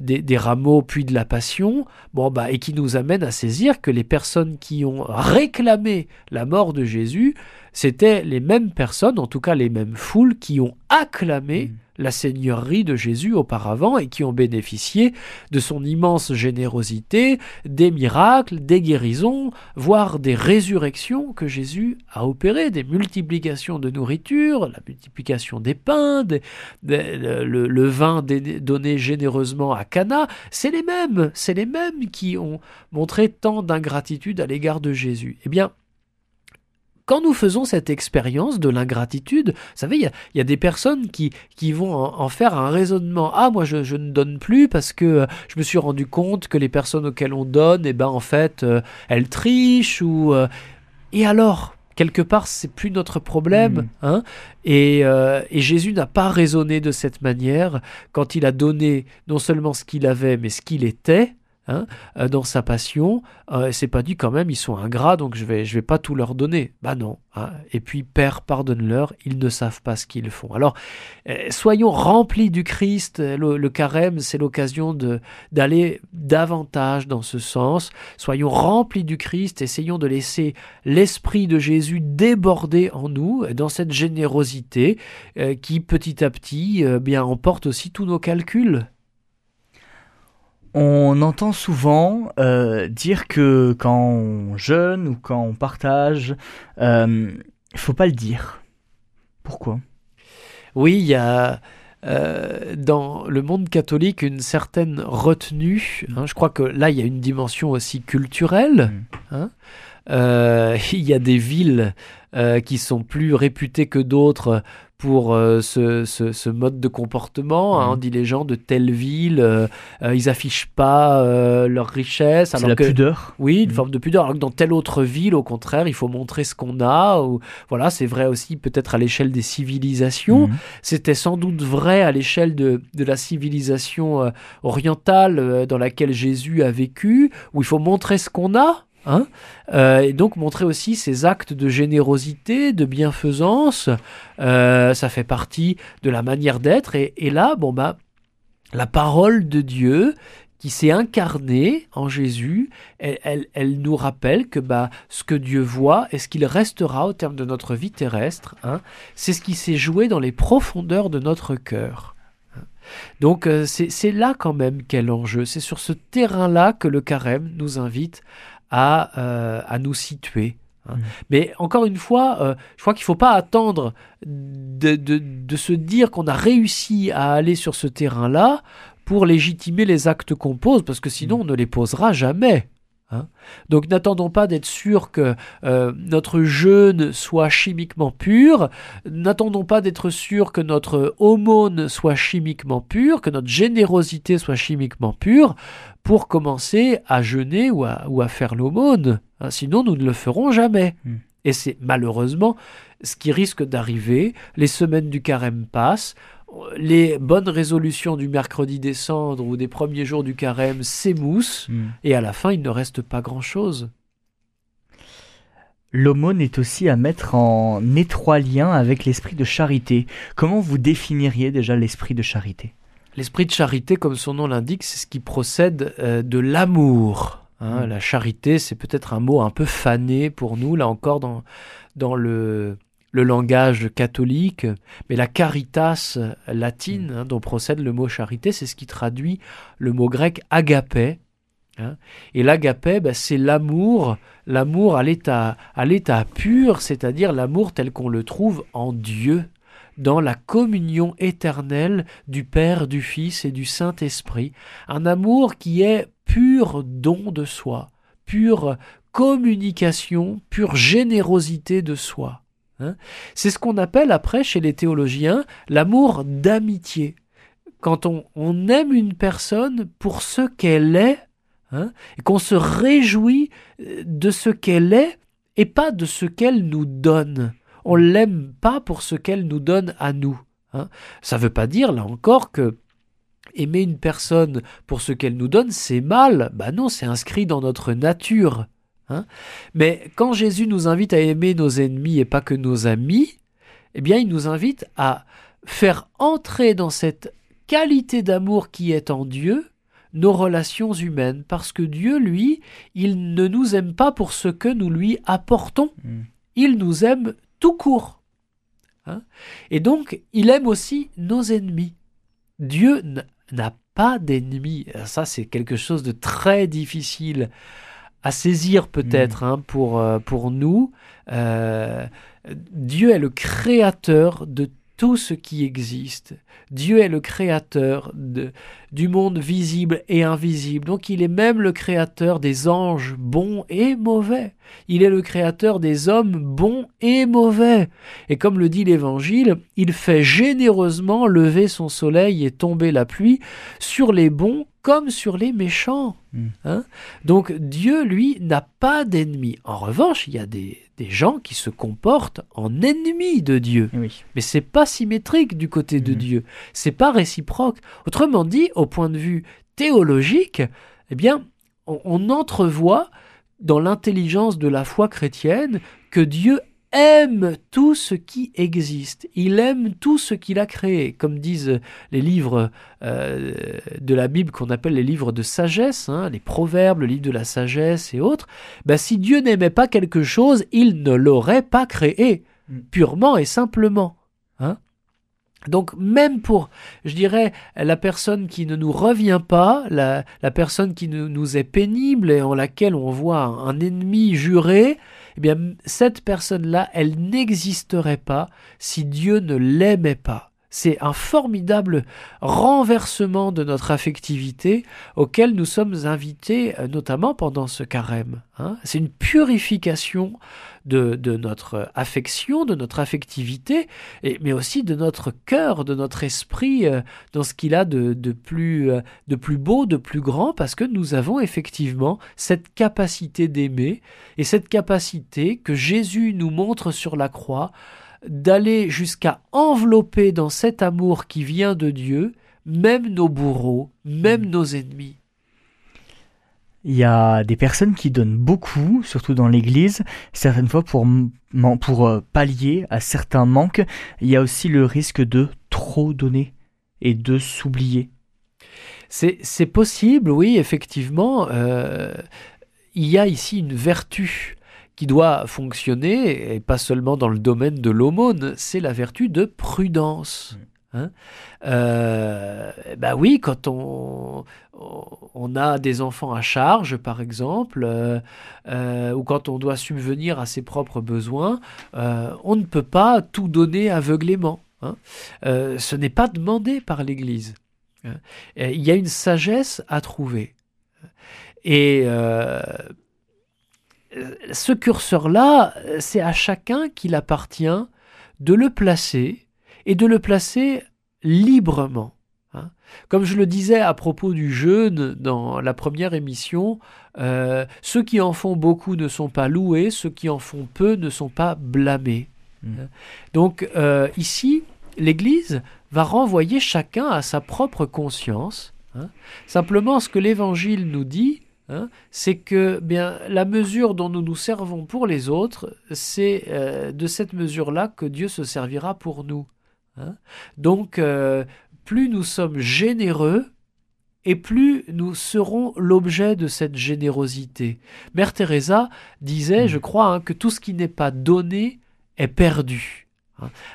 des, des rameaux, puis de la passion, bon, bah, et qui nous amène à saisir que les personnes qui ont réclamé la mort de Jésus c'était les mêmes personnes, en tout cas les mêmes foules, qui ont acclamé Mm. la seigneurie de Jésus auparavant et qui ont bénéficié de son immense générosité, des miracles, des guérisons, voire des résurrections que Jésus a opérées, des multiplications de nourriture, la multiplication des pains, des- des- le, le- vin donné généreusement à Cana. C'est les mêmes, c'est les mêmes qui ont montré tant d'ingratitude à l'égard de Jésus. Eh bien, quand nous faisons cette expérience de l'ingratitude, vous savez, il y a, il y a des personnes qui, qui vont en, en faire un raisonnement. Ah, moi, je, je ne donne plus parce que euh, je me suis rendu compte que les personnes auxquelles on donne, eh ben, en fait, euh, elles trichent ou... euh, et alors Quelque part, c'est plus notre problème. Mm. Hein et, euh, et Jésus n'a pas raisonné de cette manière quand il a donné non seulement ce qu'il avait, mais ce qu'il était. Hein, euh, dans sa passion, euh, c'est pas dit quand même ils sont ingrats donc je vais je vais pas tout leur donner. Bah non. hein. Et puis Père pardonne-leur, ils ne savent pas ce qu'ils font. Alors euh, soyons remplis du Christ. Le, carême c'est l'occasion de d'aller davantage dans ce sens. Soyons remplis du Christ. Essayons de laisser l'esprit de Jésus déborder en nous dans cette générosité qui petit à petit bien emporte aussi tous nos calculs. On entend souvent euh, dire que quand on jeûne ou quand on partage, euh, il faut pas le dire. Pourquoi? Oui, il y a euh, dans le monde catholique une certaine retenue. hein. je crois que là, il y a une dimension aussi culturelle. hein. Euh, il y a des villes euh, qui sont plus réputées que d'autres pour euh, ce, ce- ce mode de comportement. hein. Mhm. On dit les gens de telle ville, euh, euh, ils affichent pas euh, leur richesse. C'est la que- pudeur. oui, une Mhm. forme de pudeur. Alors que dans telle autre ville, au contraire, il faut montrer ce qu'on a. Ou voilà, c'est vrai aussi peut-être à l'échelle des civilisations. Mhm. C'était sans doute vrai à l'échelle de, de la civilisation orientale dans laquelle Jésus a vécu, où il faut montrer ce qu'on a. Hein Euh, et donc montrer aussi ses actes de générosité, de bienfaisance, Euh, ça fait partie de la manière d'être. Et, là, bon bah, la parole de Dieu qui s'est incarnée en Jésus, elle, elle- nous rappelle que bah, ce que Dieu voit et ce qu'il restera au terme de notre vie terrestre, hein, c'est ce qui s'est joué dans les profondeurs de notre cœur. Donc euh, c'est là quand même qu'est l'enjeu. C'est sur ce terrain-là que le carême nous invite à, euh, à nous situer. hein. Mm. Mais encore une fois, euh, je crois qu'il ne faut pas attendre de, de- de se dire qu'on a réussi à aller sur ce terrain-là pour légitimer les actes qu'on pose, parce que sinon on ne les posera jamais. Hein. Donc n'attendons pas d'être sûr que euh, notre jeûne soit chimiquement pur, n'attendons pas d'être sûr que notre aumône soit chimiquement pure, que notre générosité soit chimiquement pure, pour commencer à jeûner ou à, ou à faire l'aumône. hein. sinon nous ne le ferons jamais. Mm. Et c'est malheureusement ce qui risque d'arriver. Les semaines du carême passent, les bonnes résolutions du mercredi des cendres ou des premiers jours du carême s'émoussent, Mhm. et à la fin, il ne reste pas grand-chose. L'aumône est aussi à mettre en étroit lien avec l'esprit de charité. Comment vous définiriez déjà l'esprit de charité? L'esprit de charité, comme son nom l'indique, c'est ce qui procède euh, de l'amour. hein. Mm. La charité, c'est peut-être un mot un peu fané pour nous, là encore dans, dans le, le langage catholique, mais la caritas latine, hein, dont procède le mot charité, c'est ce qui traduit le mot grec agapé. hein. Et l'agapé, bah, c'est l'amour, l'amour à l'état pur, c'est-à-dire l'amour tel qu'on le trouve en Dieu, dans la communion éternelle du Père, du Fils et du Saint-Esprit. Un amour qui est pur don de soi, pure communication, pure générosité de soi. Hein. C'est ce qu'on appelle après chez les théologiens l'amour d'amitié. Quand on, aime une personne pour ce qu'elle est, hein, et qu'on se réjouit euh, de ce qu'elle est et pas de ce qu'elle nous donne. On l'aime pas pour ce qu'elle nous donne à nous. hein. Ça ne veut pas dire, là encore, que aimer une personne pour ce qu'elle nous donne, c'est mal. Bah non, c'est inscrit dans notre nature. Hein. Mais quand Jésus nous invite à aimer nos ennemis et pas que nos amis, eh bien, il nous invite à faire entrer dans cette qualité d'amour qui est en Dieu nos relations humaines, parce que Dieu, lui, il ne nous aime pas pour ce que nous lui apportons. Mm. Il nous aime tout court. Hein. Et donc, il aime aussi nos ennemis. Dieu n'a pas d'ennemis. Ça, c'est quelque chose de très difficile à saisir peut-être mm. hein, pour, euh, pour nous. Euh, Dieu est le créateur de tout ce qui existe. Dieu est le créateur de, du monde visible et invisible. Donc il est même le créateur des anges bons et mauvais. Il est le créateur des hommes bons et mauvais. Et comme le dit l'Évangile, il fait généreusement lever son soleil et tomber la pluie sur les bons comme sur les méchants. Hmm. Hein. Donc Dieu, lui, n'a pas d'ennemis. En revanche, il y a des, gens qui se comportent en ennemis de Dieu. Oui. Mais c'est pas symétrique du côté de hmm. Dieu. C'est pas réciproque. Autrement dit, au point de vue théologique, eh bien, on entrevoit dans l'intelligence de la foi chrétienne que Dieu aime tout ce qui existe. Il aime tout ce qu'il a créé, comme disent les livres euh, de la Bible qu'on appelle les livres de sagesse, hein, les proverbes, le livre de la sagesse et autres. Ben, si Dieu n'aimait pas quelque chose, il ne l'aurait pas créé, mm. purement et simplement. Hein. Donc même pour, je dirais, la personne qui ne nous revient pas, la, personne qui nous est pénible et en laquelle on voit un ennemi juré, eh bien, cette personne-là, elle n'existerait pas si Dieu ne l'aimait pas. C'est un formidable renversement de notre affectivité auquel nous sommes invités, euh, notamment pendant ce carême. Hein. C'est une purification de, notre affection, de notre affectivité, mais aussi de notre cœur, de notre esprit, euh, dans ce qu'il a euh, de plus beau, de plus grand, parce que nous avons effectivement cette capacité d'aimer et cette capacité que Jésus nous montre sur la croix d'aller jusqu'à envelopper dans cet amour qui vient de Dieu même nos bourreaux, même nos ennemis. Il y a des personnes qui donnent beaucoup, surtout dans l'Église, certaines fois pour, pour euh, pallier à certains manques. Il y a aussi le risque de trop donner et de s'oublier. C'est possible, oui, effectivement. Euh, il y a ici une vertu qui doit fonctionner, et pas seulement dans le domaine de l'aumône, c'est la vertu de prudence. Hein? Euh, bah oui, quand on, on a des enfants à charge, par exemple, euh, euh, ou quand on doit subvenir à ses propres besoins, on ne peut pas tout donner aveuglément. Hein. ce n'est pas demandé par l'Église. Hein. Il y a une sagesse à trouver. Et ce curseur-là, c'est à chacun qu'il appartient de le placer et de le placer librement. Hein. Comme je le disais à propos du jeûne dans la première émission, euh, ceux qui en font beaucoup ne sont pas loués, ceux qui en font peu ne sont pas blâmés. Mmh. Hein. Donc euh, ici, l'Église va renvoyer chacun à sa propre conscience. Hein. Simplement, ce que l'Évangile nous dit, Hein, c'est que bien la mesure dont nous nous servons pour les autres, c'est euh, de cette mesure-là que Dieu se servira pour nous. Hein. Donc, euh, plus nous sommes généreux, et plus nous serons l'objet de cette générosité. Mère Teresa disait, je crois, hein, que tout ce qui n'est pas donné est perdu.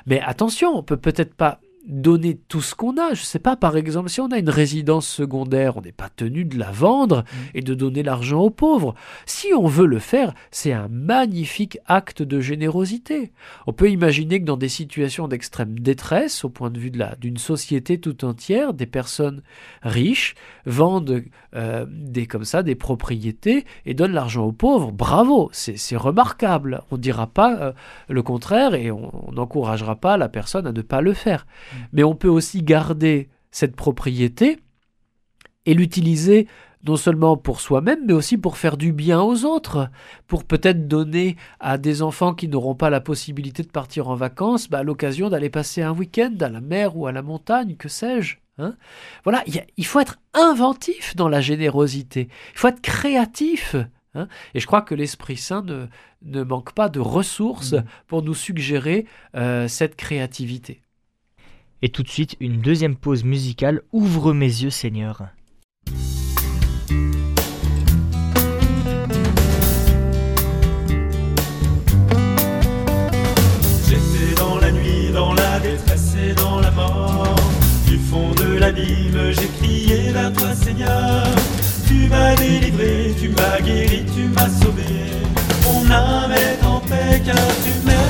Mais attention, on peut peut-être pas donner tout ce qu'on a. Je ne sais pas, par exemple, si on a une résidence secondaire, on n'est pas tenu de la vendre mm. et de donner l'argent aux pauvres. Si on veut le faire, c'est un magnifique acte de générosité. On peut imaginer que dans des situations d'extrême détresse, au point de vue d'une société tout entière, des personnes riches vendent euh, des comme ça des propriétés et donnent l'argent aux pauvres. Bravo, c'est remarquable. On ne dira pas euh, le contraire et on n'encouragera pas la personne à ne pas le faire. Mm. Mais on peut aussi garder cette propriété et l'utiliser non seulement pour soi-même, mais aussi pour faire du bien aux autres, pour peut-être donner à des enfants qui n'auront pas la possibilité de partir en vacances bah, l'occasion d'aller passer un week-end à la mer ou à la montagne, que sais-je. Hein. voilà, il faut être inventif dans la générosité, il faut être créatif. Hein. et je crois que l'Esprit Saint ne, manque pas de ressources mmh. pour nous suggérer euh, cette créativité. Et tout de suite, une deuxième pause musicale ouvre mes yeux, Seigneur. J'étais dans la nuit, dans la détresse et dans la mort. Du fond de l'abîme, j'ai crié vers toi, Seigneur. Tu m'as délivré, tu m'as guéri, tu m'as sauvé. Mon âme est en paix car tu m'aimes.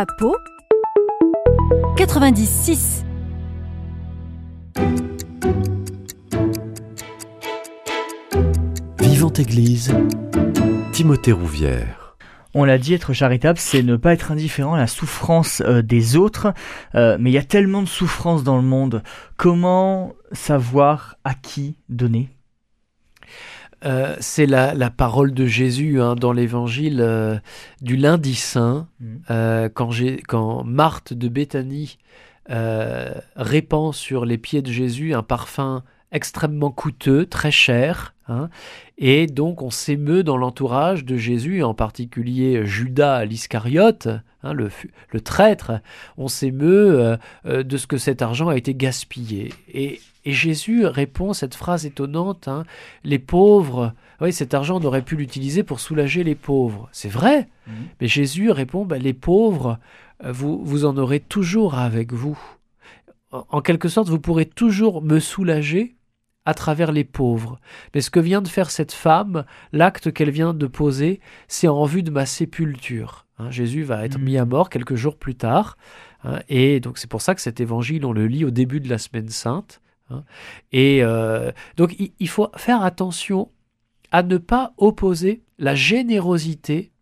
À Pau 96. Vivante Église, Timothée Rouvière. On l'a dit, être charitable, c'est ne pas être indifférent à la souffrance euh, des autres. Euh, mais il y a tellement de souffrance dans le monde. Comment savoir à qui donner? Euh, c'est la, la parole de Jésus hein, dans l'évangile euh, du lundi saint, Mhm. euh, quand, quand Marthe de Béthanie répand sur les pieds de Jésus un parfum extrêmement coûteux, très cher, hein, et donc on s'émeut dans l'entourage de Jésus, en particulier Judas l'Iscariote, hein, le, le traître, on s'émeut de ce que cet argent a été gaspillé. Et, et Jésus répond cette phrase étonnante, hein, les pauvres, oui, cet argent on aurait pu l'utiliser pour soulager les pauvres. C'est vrai, Mhm. mais Jésus répond, bah, les pauvres, euh, vous, vous en aurez toujours avec vous. En, en quelque sorte, vous pourrez toujours me soulager à travers les pauvres. Mais ce que vient de faire cette femme, l'acte qu'elle vient de poser, c'est en vue de ma sépulture. Hein, Jésus va être Mhm. mis à mort quelques jours plus tard. hein, et donc c'est pour ça que cet évangile, on le lit au début de la semaine sainte. Hein. et euh, donc il, faut faire attention à ne pas opposer la générosité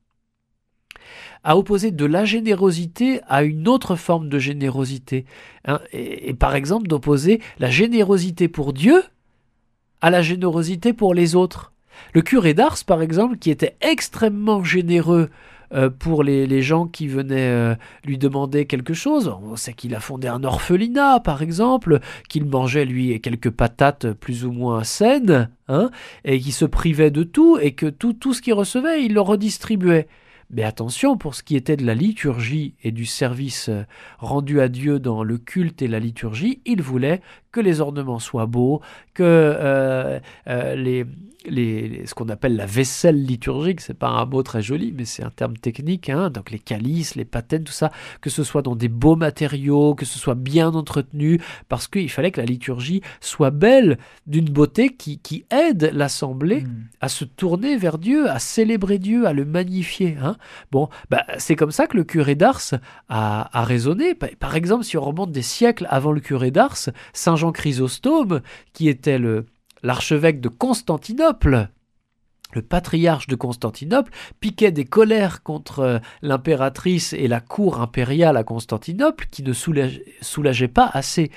à opposer de la générosité à une autre forme de générosité. hein. et, et par exemple d'opposer la générosité pour Dieu à la générosité pour les autres. Le curé d'Ars, par exemple, qui était extrêmement généreux euh, pour les, les gens qui venaient euh, lui demander quelque chose. On sait qu'il a fondé un orphelinat, par exemple, qu'il mangeait, lui, quelques patates plus ou moins saines, hein, et qui se privait de tout, et que tout, tout ce qu'il recevait, il le redistribuait. Mais attention, pour ce qui était de la liturgie et du service euh, rendu à Dieu dans le culte et la liturgie, il voulait que les ornements soient beaux, que euh, euh, les, les, ce qu'on appelle la vaisselle liturgique, c'est pas un mot très joli, mais c'est un terme technique, hein, donc les calices, les patènes, tout ça, que ce soit dans des beaux matériaux, que ce soit bien entretenu, parce qu'il fallait que la liturgie soit belle, d'une beauté qui, qui aide l'assemblée Mhm. à se tourner vers Dieu, à célébrer Dieu, à le magnifier. Hein bon, bah, c'est comme ça que le curé d'Ars a, a raisonné. Par- Par exemple, si on remonte des siècles avant le curé d'Ars, Saint Jean Chrysostome, qui était l'archevêque de Constantinople, le patriarche de Constantinople piquait des colères contre euh, l'impératrice et la cour impériale à Constantinople qui ne soulage- soulageaient pas assez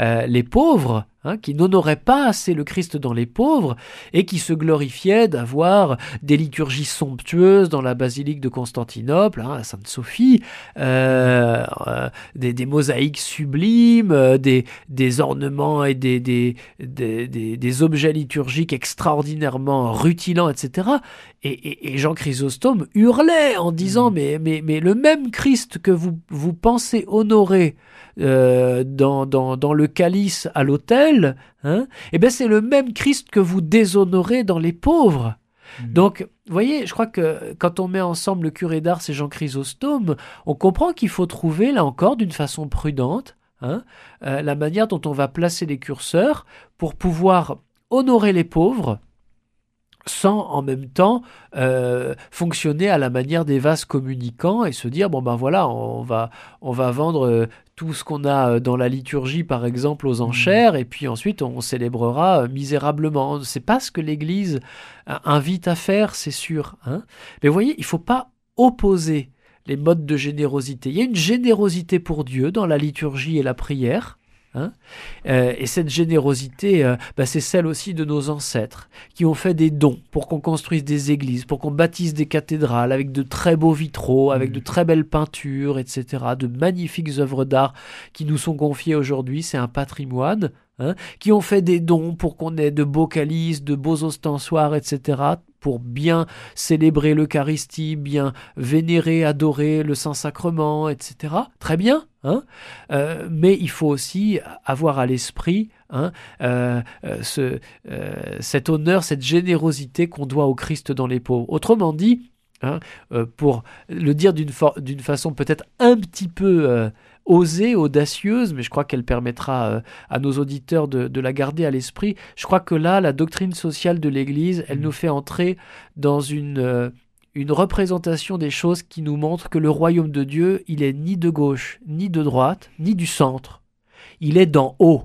euh, les pauvres, hein, qui n'honoraient pas assez le Christ dans les pauvres et qui se glorifiaient d'avoir des liturgies somptueuses dans la basilique de Constantinople, hein, à Sainte-Sophie, euh, euh, des, des mosaïques sublimes, euh, des, des ornements et des, objets liturgiques extraordinairement rutilants, etc. Et, et- et Jean Chrysostome hurlait en disant mais, mais, mais le même Christ que vous, vous pensez honorer dans, dans, dans le calice à l'autel, hein, eh ben c'est le même Christ que vous déshonorez dans les pauvres. Donc, vous voyez, je crois que quand on met ensemble le curé d'Ars et Jean Chrysostome, on comprend qu'il faut trouver, là encore, d'une façon prudente, hein, euh, la manière dont on va placer les curseurs pour pouvoir honorer les pauvres sans en même temps euh, fonctionner à la manière des vases communicants et se dire bon ben voilà on va on va vendre euh, tout ce qu'on a euh, dans la liturgie par exemple aux enchères et puis ensuite on célébrera euh, misérablement. C'est pas ce que l'Église euh, invite à faire c'est sûr hein. mais vous voyez il faut pas opposer les modes de générosité. Il y a une générosité pour Dieu dans la liturgie et la prière hein. Euh, et cette générosité, euh, bah, c'est celle aussi de nos ancêtres qui ont fait des dons pour qu'on construise des églises, pour qu'on bâtisse des cathédrales avec de très beaux vitraux, avec de très belles peintures, etc., de magnifiques œuvres d'art qui nous sont confiées aujourd'hui. C'est un patrimoine. Hein, qui ont fait des dons pour qu'on ait de beaux calices, de beaux ostensoirs, etc., pour bien célébrer l'Eucharistie, bien vénérer, adorer le Saint-Sacrement, etc. Très bien, hein euh, mais il faut aussi avoir à l'esprit hein, euh, euh, ce, cet honneur, cette générosité qu'on doit au Christ dans les pauvres. Autrement dit, hein, pour le dire d'une façon peut-être un petit peu osée, audacieuse, mais je crois qu'elle permettra euh, à nos auditeurs de, de la garder à l'esprit, je crois que là, la doctrine sociale de l'Église, elle nous fait entrer dans une... euh, une représentation des choses qui nous montre que le royaume de Dieu, il est ni de gauche, ni de droite, ni du centre. Il est d'en haut.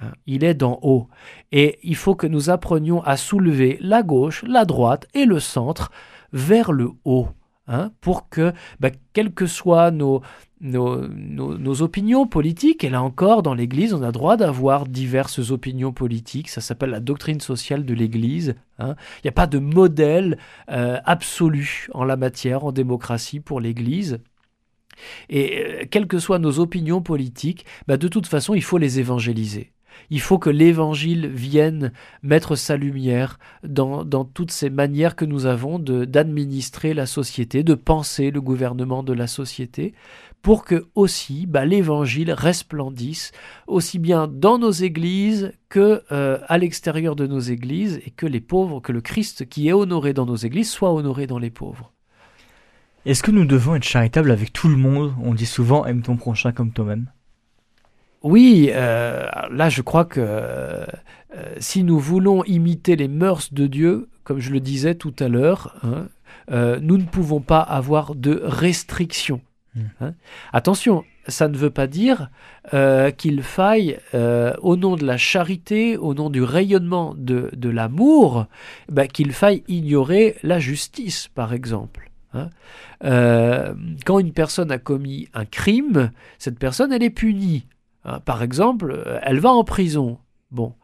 Hein, Il est d'en haut. Et il faut que nous apprenions à soulever la gauche, la droite et le centre vers le haut. Hein, pour que, bah, quelles que soient nos, opinions politiques, et là encore, dans l'Église, on a droit d'avoir diverses opinions politiques. Ça s'appelle la doctrine sociale de l'Église. hein. Il n'y a pas de modèle euh, absolu en la matière, en démocratie, pour l'Église. Et euh, quelles que soient nos opinions politiques, bah, de toute façon, il faut les évangéliser. Il faut que l'Évangile vienne mettre sa lumière dans, dans toutes ces manières que nous avons d'administrer la société, de penser le gouvernement de la société, pour que aussi bah, l'Évangile resplendisse aussi bien dans nos églises que euh, à l'extérieur de nos églises, et que les pauvres, que le Christ qui est honoré dans nos églises soit honoré dans les pauvres. Est-ce que nous devons être charitables avec tout le monde? On dit souvent aime ton prochain comme toi-même. Oui, euh, là je crois que euh, si nous voulons imiter les mœurs de Dieu, comme je le disais tout à l'heure, hein, euh, nous ne pouvons pas avoir de restrictions. Mm. hein. Attention, ça ne veut pas dire euh, qu'il faille, euh, au nom de la charité, au nom du rayonnement de, de l'amour, bah, qu'il faille ignorer la justice, par exemple. hein. Euh, quand une personne a commis un crime, cette personne, elle est punie. Hein, par exemple, euh, elle va en prison. Bon,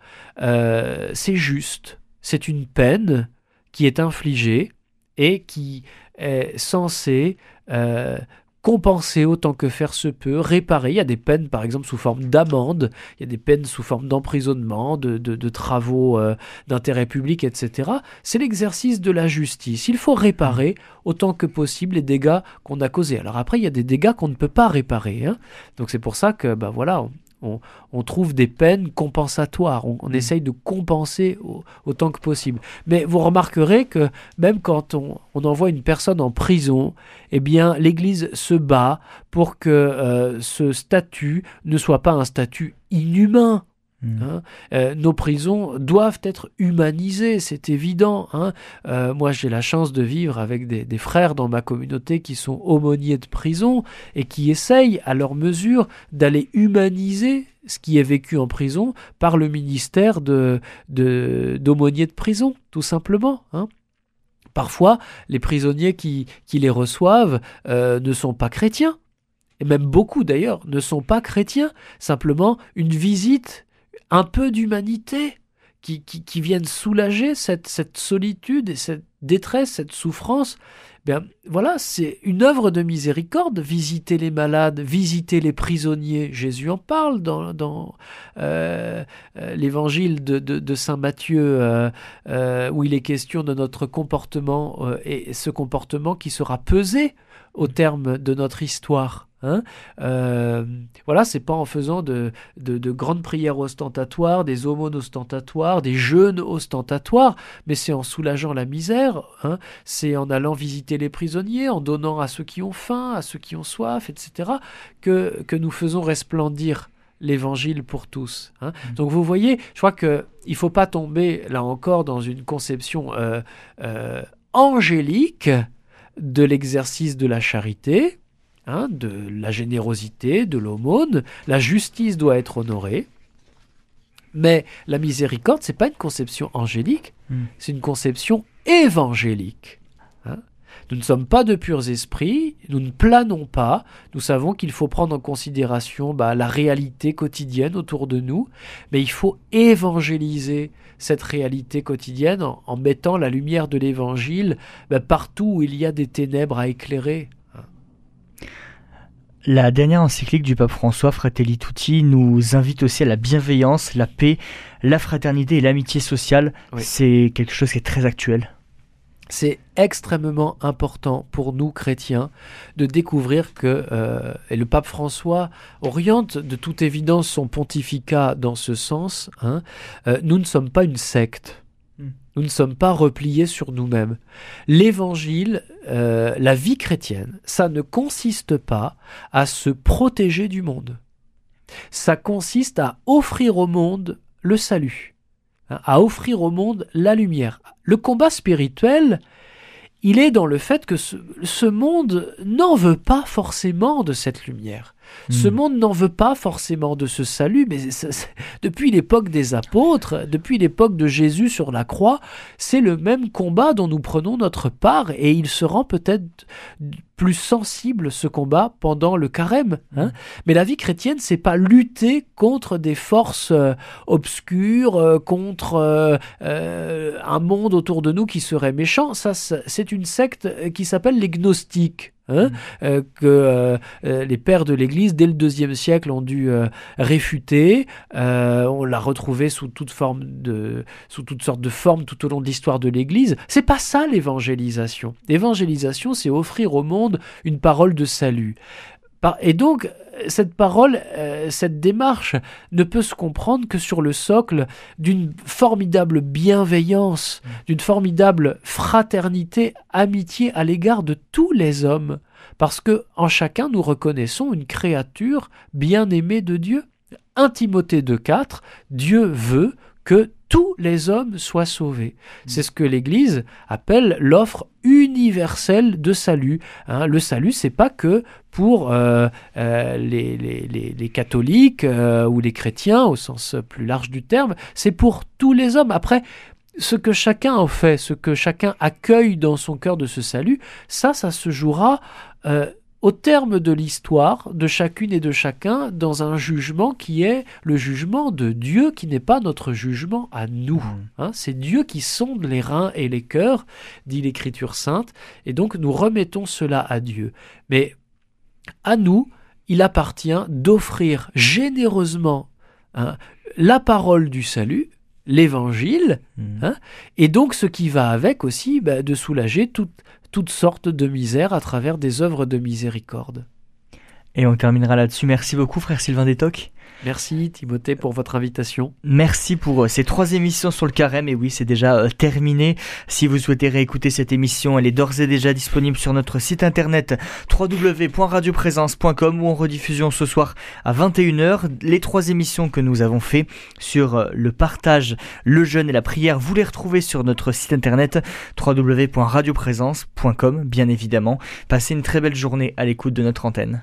euh, c'est juste. C'est une peine qui est infligée et qui est censée euh, compenser autant que faire se peut, réparer. Il y a des peines, par exemple, sous forme d'amende, il y a des peines sous forme d'emprisonnement, de, de- travaux euh, d'intérêt public, etc. C'est l'exercice de la justice. Il faut réparer autant que possible les dégâts qu'on a causés. Alors après, il y a des dégâts qu'on ne peut pas réparer. hein. Donc c'est pour ça que, ben voilà, on- on trouve des peines compensatoires. On, on essaye de compenser au- autant que possible. Mais vous remarquerez que même quand on, on envoie une personne en prison, eh bien, l'Église se bat pour que euh, ce statut ne soit pas un statut inhumain. Mm. Hein, euh, nos prisons doivent être humanisées, c'est évident. hein. Euh, moi, j'ai la chance de vivre avec des, frères dans ma communauté qui sont aumôniers de prison et qui essayent, à leur mesure, d'aller humaniser ce qui est vécu en prison par le ministère de, de- d'aumôniers de prison, tout simplement. hein. Parfois, les prisonniers qui, qui les reçoivent euh, ne sont pas chrétiens, et même beaucoup d'ailleurs ne sont pas chrétiens, simplement une visite, un peu d'humanité qui, qui, viennent soulager cette, solitude et cette détresse, cette souffrance. Bien, voilà, c'est une œuvre de miséricorde, visiter les malades, visiter les prisonniers. Jésus en parle dans, euh, euh, l'évangile de, Saint Matthieu, euh, où il est question de notre comportement et ce comportement qui sera pesé au terme de notre histoire. Hein Euh, voilà, c'est pas en faisant de, de, de grandes prières ostentatoires, des aumônes ostentatoires, des jeûnes ostentatoires, mais c'est en soulageant la misère, hein, c'est en allant visiter les prisonniers, en donnant à ceux qui ont faim, à ceux qui ont soif, etc., que, que nous faisons resplendir l'évangile pour tous. hein. Donc vous voyez, je crois que il faut pas tomber là encore dans une conception euh, euh, angélique de l'exercice de la charité, hein, de la générosité, de l'aumône. La justice doit être honorée. Mais la miséricorde, c'est pas une conception angélique, Mm. c'est une conception évangélique. hein. Nous ne sommes pas de purs esprits, nous ne planons pas, nous savons qu'il faut prendre en considération bah, la réalité quotidienne autour de nous, mais il faut évangéliser cette réalité quotidienne en, en mettant la lumière de l'évangile bah, partout où il y a des ténèbres à éclairer. La dernière encyclique du pape François, Fratelli Tutti, nous invite aussi à la bienveillance, la paix, la fraternité et l'amitié sociale. Oui. C'est quelque chose qui est très actuel. C'est extrêmement important pour nous chrétiens de découvrir que, euh, et le pape François oriente de toute évidence son pontificat dans ce sens, hein, euh, nous ne sommes pas une secte. Nous ne sommes pas repliés sur nous-mêmes. L'évangile, euh, la vie chrétienne, ça ne consiste pas à se protéger du monde. Ça consiste à offrir au monde le salut, hein, à offrir au monde la lumière. Le combat spirituel, il est dans le fait que ce monde n'en veut pas forcément de cette lumière. Ce Mm. monde n'en veut pas forcément de ce salut, mais ça- depuis l'époque des apôtres, depuis l'époque de Jésus sur la croix, c'est le même combat dont nous prenons notre part et il se rend peut-être plus sensible ce combat pendant le carême. hein. Mais la vie chrétienne, c'est pas lutter contre des forces euh, obscures, euh, contre euh, un monde autour de nous qui serait méchant. Ça, c'est une secte qui s'appelle les gnostiques. Hein, euh, que euh, euh, les pères de l'Église, dès le deuxième siècle, ont dû euh, réfuter. On l'a retrouvé sous toute forme de, sous toutes sortes de formes tout au long de l'histoire de l'Église. C'est pas ça l'évangélisation. L'évangélisation, c'est offrir au monde une parole de salut. Et donc, cette parole, euh, cette démarche ne peut se comprendre que sur le socle d'une formidable bienveillance, d'une formidable fraternité, amitié à l'égard de tous les hommes, parce que en chacun nous reconnaissons une créature bien-aimée de Dieu. 1 Timothée 2.4, Dieu veut que tous les hommes soient sauvés. C'est ce que l'Église appelle l'offre universelle de salut. hein. le salut, c'est pas que pour euh, euh, les, les- les- les catholiques euh, ou les chrétiens au sens plus large du terme, c'est pour tous les hommes. Après, ce que chacun en fait, ce que chacun accueille dans son cœur de ce salut, ça, ça se jouera au terme de l'histoire de chacune et de chacun dans un jugement qui est le jugement de Dieu, qui n'est pas notre jugement à nous. hein. c'est Dieu qui sonde les reins et les cœurs, dit l'Écriture sainte, et donc nous remettons cela à Dieu. Mais à nous, il appartient d'offrir généreusement hein, la parole du salut, l'évangile, Mm. Hein et donc ce qui va avec aussi, bah, de soulager toute, toutes sortes de misères à travers des œuvres de miséricorde. Et on terminera là-dessus. Merci beaucoup, frère Sylvain Détoc. Merci Timothée pour votre invitation. Merci pour euh, ces trois émissions sur le carême. Et oui, c'est déjà euh, terminé. Si vous souhaitez réécouter cette émission, elle est d'ores et déjà disponible sur notre site internet www.radioprésence.com ou en rediffusion ce soir à 21h. Les trois émissions que nous avons fait sur euh, le partage, le jeûne et la prière, vous les retrouvez sur notre site internet www.radioprésence.com, bien évidemment. Passez une très belle journée à l'écoute de notre antenne.